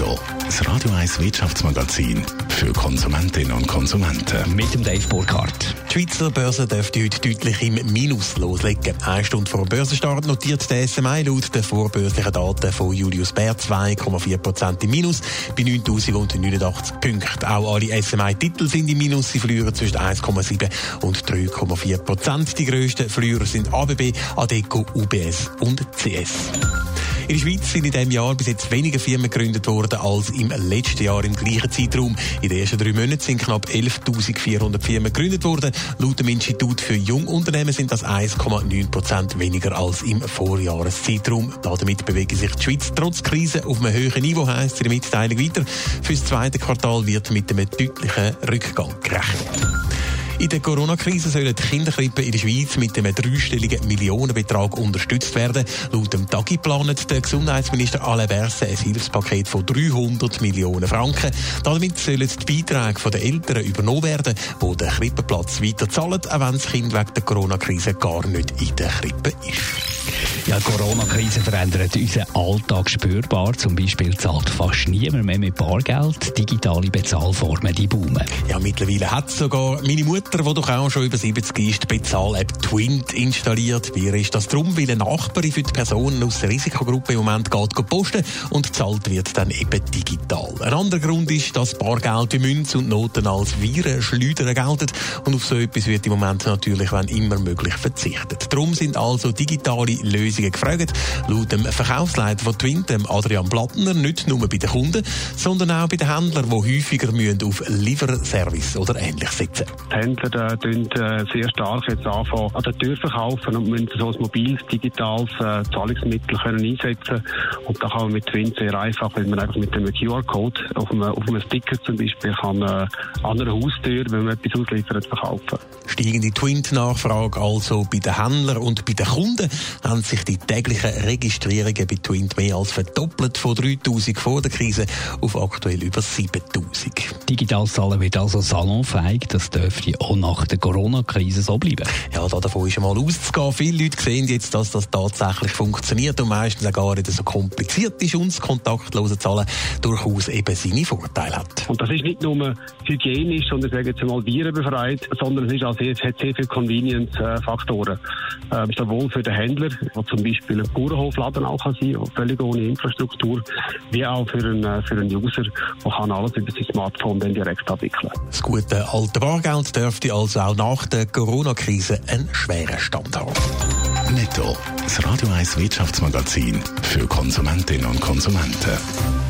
Netto, das Radio 1 Wirtschaftsmagazin für Konsumentinnen und Konsumenten. Mit dem Dave Burkhardt. Die Schweizer Börse dürfte heute deutlich im Minus loslegen. Eine Stunde vor dem Börsenstart notiert der SMI laut den vorbörslichen Daten von Julius Bär 2,4% im Minus bei 9.089 Punkten. Auch alle SMI-Titel sind im Minus. Sie verlieren zwischen 1,7 und 3,4%. Die grössten Verlierer sind ABB, Adeco, UBS und CS. In der Schweiz sind in diesem Jahr bis jetzt weniger Firmen gegründet worden als im letzten Jahr im gleichen Zeitraum. In den ersten drei Monaten sind knapp 11.400 Firmen gegründet worden. Laut dem Institut für Jungunternehmen sind das 1,9 Prozent weniger als im Vorjahreszeitraum. Damit bewegt sich die Schweiz trotz Krise auf einem höheren Niveau, heisst in der Mitteilung weiter. Für das zweite Quartal wird mit einem deutlichen Rückgang gerechnet. In der Corona-Krise sollen die Kinderkrippen in der Schweiz mit einem dreistelligen Millionenbetrag unterstützt werden. Laut dem Tagi planet der Gesundheitsminister Alain Berset ein Hilfspaket von 300 Millionen Franken. Damit sollen die Beiträge der Eltern übernommen werden, die den Krippenplatz weiter zahlen, auch wenn das Kind wegen der Corona-Krise gar nicht in der Krippe ist. Ja, Corona-Krise verändert unseren Alltag spürbar. Zum Beispiel zahlt fast niemand mehr mit Bargeld. Digitale Bezahlformen, die boomen. Ja, mittlerweile hat sogar meine Mutter, die doch auch schon über 70 ist, die Bezahl-App Twint installiert. Wie ist das drum? Weil eine Nachbarin für die Personen aus der Risikogruppe im Moment geht posten und zahlt wird dann eben digital. Ein anderer Grund ist, dass Bargeld wie Münze und Noten als Virenschleudern gelten und auf so etwas wird im Moment natürlich, wenn immer möglich, verzichtet. Darum sind also digitale Lösungen Lösungen gefragt. Laut dem Verkaufsleiter von Twint, Adrian Plattner, nicht nur bei den Kunden, sondern auch bei den Händlern, die häufiger müssen auf Lieferservice oder ähnlich setzen. Die Händler äh, äh, sehr stark jetzt anfangen, an der Tür verkaufen und müssen so ein mobiles, digitales äh, Zahlungsmittel können einsetzen Und da kann man mit Twint sehr einfach, wenn man einfach mit einem QR-Code auf einem, auf einem Sticker zum Beispiel kann, äh, an einer Haustür, wenn man etwas ausliefert, verkaufen. Steigende Twint-Nachfrage also bei den Händlern und bei den Kunden haben sich die täglichen Registrierungen bei Twint mehr als verdoppelt von 3000 vor der Krise auf aktuell über 7000. Digital Zahlen wird also salonfähig. Das dürfte auch nach der Corona-Krise so bleiben. Ja, da davon ist einmal auszugehen. Viele Leute sehen jetzt, dass das tatsächlich funktioniert und meistens auch gar nicht so kompliziert ist und das kontaktlose Zahlen durchaus eben seine Vorteile hat. Und das ist nicht nur hygienisch, sondern sagen jetzt mal virenbefreit, sondern es ist auch sehr, hat sehr viele Convenience-Faktoren. Äh, sowohl für den Händler, wo zum Beispiel ein Bauernhofladen auch kann sein, völlig ohne Infrastruktur, wie auch für einen, äh, für einen User, der kann alles über sein Smartphone dann direkt abwickeln. Das gute alte Bargeld dürfte also auch nach der Corona-Krise einen schweren Stand haben. Netto, das Radio 1 Wirtschaftsmagazin für Konsumentinnen und Konsumenten.